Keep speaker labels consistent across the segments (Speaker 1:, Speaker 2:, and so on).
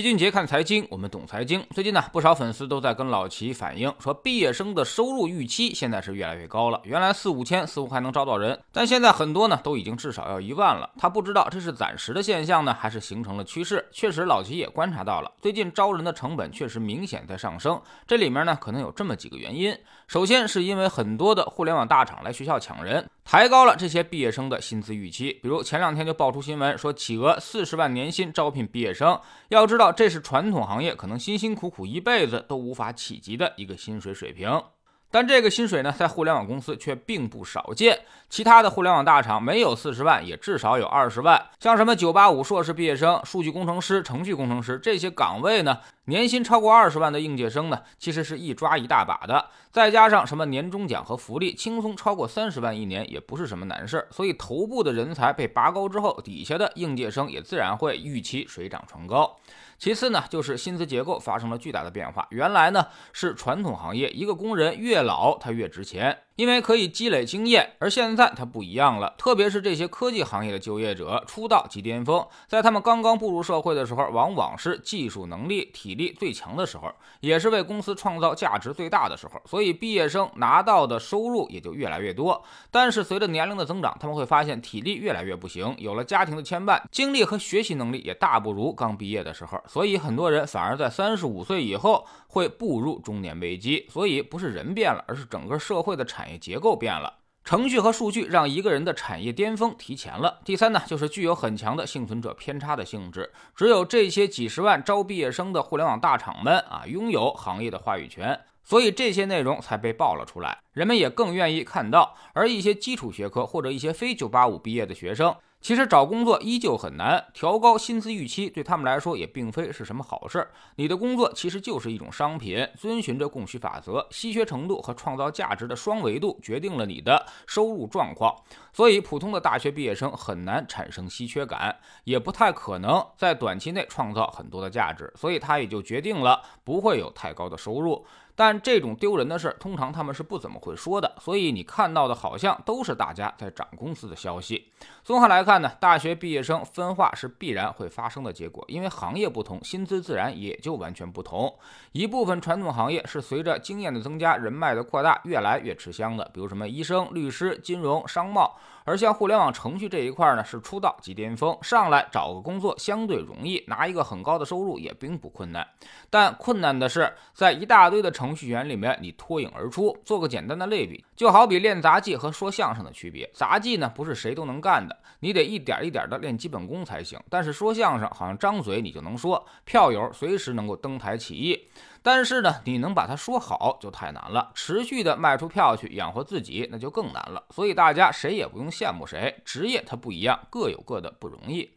Speaker 1: 齐俊杰看财经，我们懂财经。最近呢，不少粉丝都在跟老齐反映说，毕业生的收入预期现在是越来越高了。原来四五千似乎还能招到人，但现在很多呢都已经至少要一万了。他不知道这是暂时的现象呢，还是形成了趋势。确实，老齐也观察到了，最近招人的成本确实明显在上升。这里面呢，可能有这么几个原因。首先是因为很多的互联网大厂来学校抢人，抬高了这些毕业生的薪资预期。比如前两天就爆出新闻说，企鹅四十万年薪招聘毕业生。要知道，这是传统行业可能辛辛苦苦一辈子都无法企及的一个薪水水平。但这个薪水呢，在互联网公司却并不少见。其他的互联网大厂没有四十万，也至少有二十万。像什么九八五硕士毕业生、数据工程师、程序工程师这些岗位呢，年薪超过二十万的应届生呢，其实是一抓一大把的。再加上什么年终奖和福利，轻松超过三十万一年，也不是什么难事儿。所以头部的人才被拔高之后，底下的应届生也自然会预期水涨船高。其次呢，就是薪资结构发生了巨大的变化。原来呢是传统行业，一个工人越老他越值钱。因为可以积累经验，而现在它不一样了。特别是这些科技行业的就业者，出道即巅峰，在他们刚刚步入社会的时候，往往是技术能力、体力最强的时候，也是为公司创造价值最大的时候。所以毕业生拿到的收入也就越来越多。但是随着年龄的增长，他们会发现体力越来越不行，有了家庭的牵绊，精力和学习能力也大不如刚毕业的时候。所以很多人反而在三十五岁以后会步入中年危机。所以不是人变了，而是整个社会的产结构变了，程序和数据让一个人的产业巅峰提前了。第三呢，就是具有很强的幸存者偏差的性质，只有这些几十万招毕业生的互联网大厂们啊，拥有行业的话语权，所以这些内容才被爆了出来，人们也更愿意看到。而一些基础学科或者一些非九八五毕业的学生。其实找工作依旧很难，调高薪资预期对他们来说也并非是什么好事。你的工作其实就是一种商品，遵循着供需法则，稀缺程度和创造价值的双维度决定了你的收入状况。所以，普通的大学毕业生很难产生稀缺感，也不太可能在短期内创造很多的价值，所以他也就决定了不会有太高的收入。但这种丢人的事，通常他们是不怎么会说的，所以你看到的好像都是大家在涨工资的消息。综合来看呢，大学毕业生分化是必然会发生的结果，因为行业不同，薪资自然也就完全不同。一部分传统行业是随着经验的增加、人脉的扩大，越来越吃香的，比如什么医生、律师、金融、商贸。而像互联网程序这一块呢，是出道即巅峰，上来找个工作相对容易，拿一个很高的收入也并不困难。但困难的是，在一大堆的程序员里面，你脱颖而出。做个简单的类比，就好比练杂技和说相声的区别。杂技呢，不是谁都能干的，你得一点一点的练基本功才行。但是说相声，好像张嘴你就能说，票友随时能够登台起义。但是呢，你能把它说好就太难了，持续的卖出票去养活自己那就更难了。所以大家谁也不用羡慕谁，职业它不一样，各有各的不容易。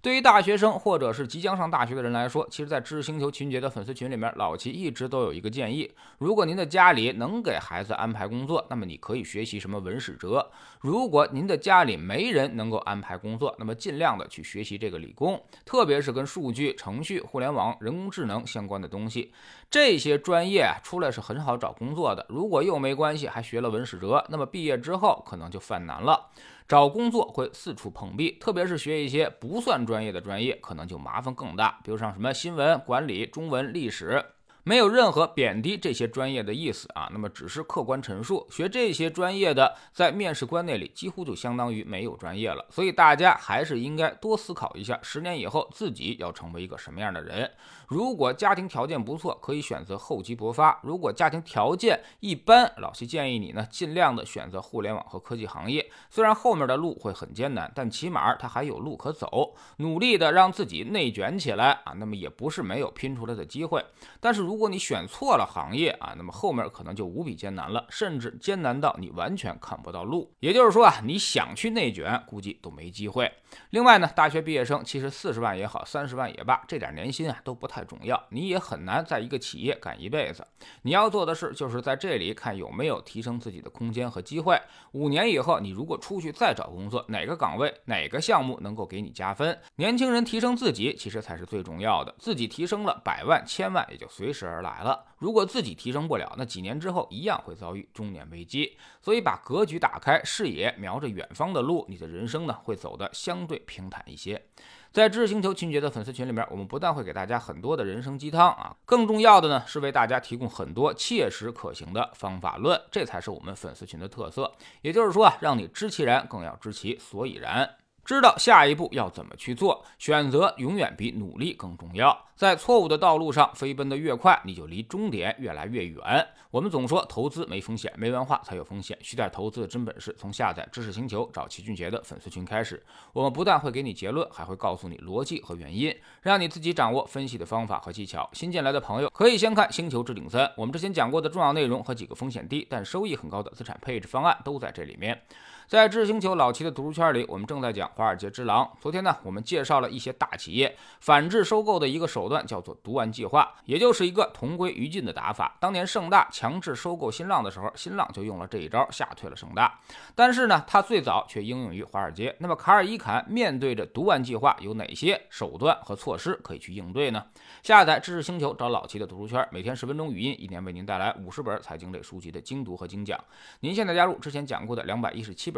Speaker 1: 对于大学生或者是即将上大学的人来说，其实，在知识星球秦杰的粉丝群里面，老齐一直都有一个建议：如果您的家里能给孩子安排工作，那么你可以学习什么文史哲；如果您的家里没人能够安排工作，那么尽量的去学习这个理工，特别是跟数据、程序、互联网、人工智能相关的东西。这些专业出来是很好找工作的。如果又没关系，还学了文史哲，那么毕业之后可能就犯难了。找工作会四处碰壁，特别是学一些不算专业的专业，可能就麻烦更大。比如像什么新闻管理、中文、历史。没有任何贬低这些专业的意思啊，那么只是客观陈述。学这些专业的，在面试官那里几乎就相当于没有专业了。所以大家还是应该多思考一下，十年以后自己要成为一个什么样的人。如果家庭条件不错，可以选择厚积薄发；如果家庭条件一般，老七建议你呢，尽量的选择互联网和科技行业。虽然后面的路会很艰难，但起码它还有路可走。努力的让自己内卷起来啊，那么也不是没有拼出来的机会。但是如如如果你选错了行业啊，那么后面可能就无比艰难了，甚至艰难到你完全看不到路。也就是说啊，你想去内卷，估计都没机会。另外呢，大学毕业生其实四十万也好，三十万也罢，这点年薪啊都不太重要，你也很难在一个企业干一辈子。你要做的事就是在这里看有没有提升自己的空间和机会。五年以后，你如果出去再找工作，哪个岗位、哪个项目能够给你加分？年轻人提升自己其实才是最重要的，自己提升了，百万、千万也就随时。而来了。如果自己提升不了，那几年之后一样会遭遇中年危机。所以把格局打开，视野瞄着远方的路，你的人生呢会走得相对平坦一些。在知识星球秦杰的粉丝群里面，我们不但会给大家很多的人生鸡汤啊，更重要的呢是为大家提供很多切实可行的方法论，这才是我们粉丝群的特色。也就是说啊，让你知其然，更要知其所以然。知道下一步要怎么去做，选择永远比努力更重要。在错误的道路上飞奔的越快，你就离终点越来越远。我们总说投资没风险，没文化才有风险。学点投资的真本事，从下载知识星球找齐俊杰的粉丝群开始。我们不但会给你结论，还会告诉你逻辑和原因，让你自己掌握分析的方法和技巧。新进来的朋友可以先看《星球置顶三》，我们之前讲过的重要内容和几个风险低但收益很高的资产配置方案都在这里面。在知识星球老齐的读书圈里，我们正在讲《华尔街之狼》。昨天呢，我们介绍了一些大企业反制收购的一个手段，叫做“毒丸计划”，也就是一个同归于尽的打法。当年盛大强制收购新浪的时候，新浪就用了这一招，吓退了盛大。但是呢，它最早却应用于华尔街。那么，卡尔伊坎面对着毒丸计划，有哪些手段和措施可以去应对呢？下载知识星球，找老齐的读书圈，每天十分钟语音，一年为您带来五十本财经类书籍的精读和精讲。您现在加入之前讲过的两百一十七本。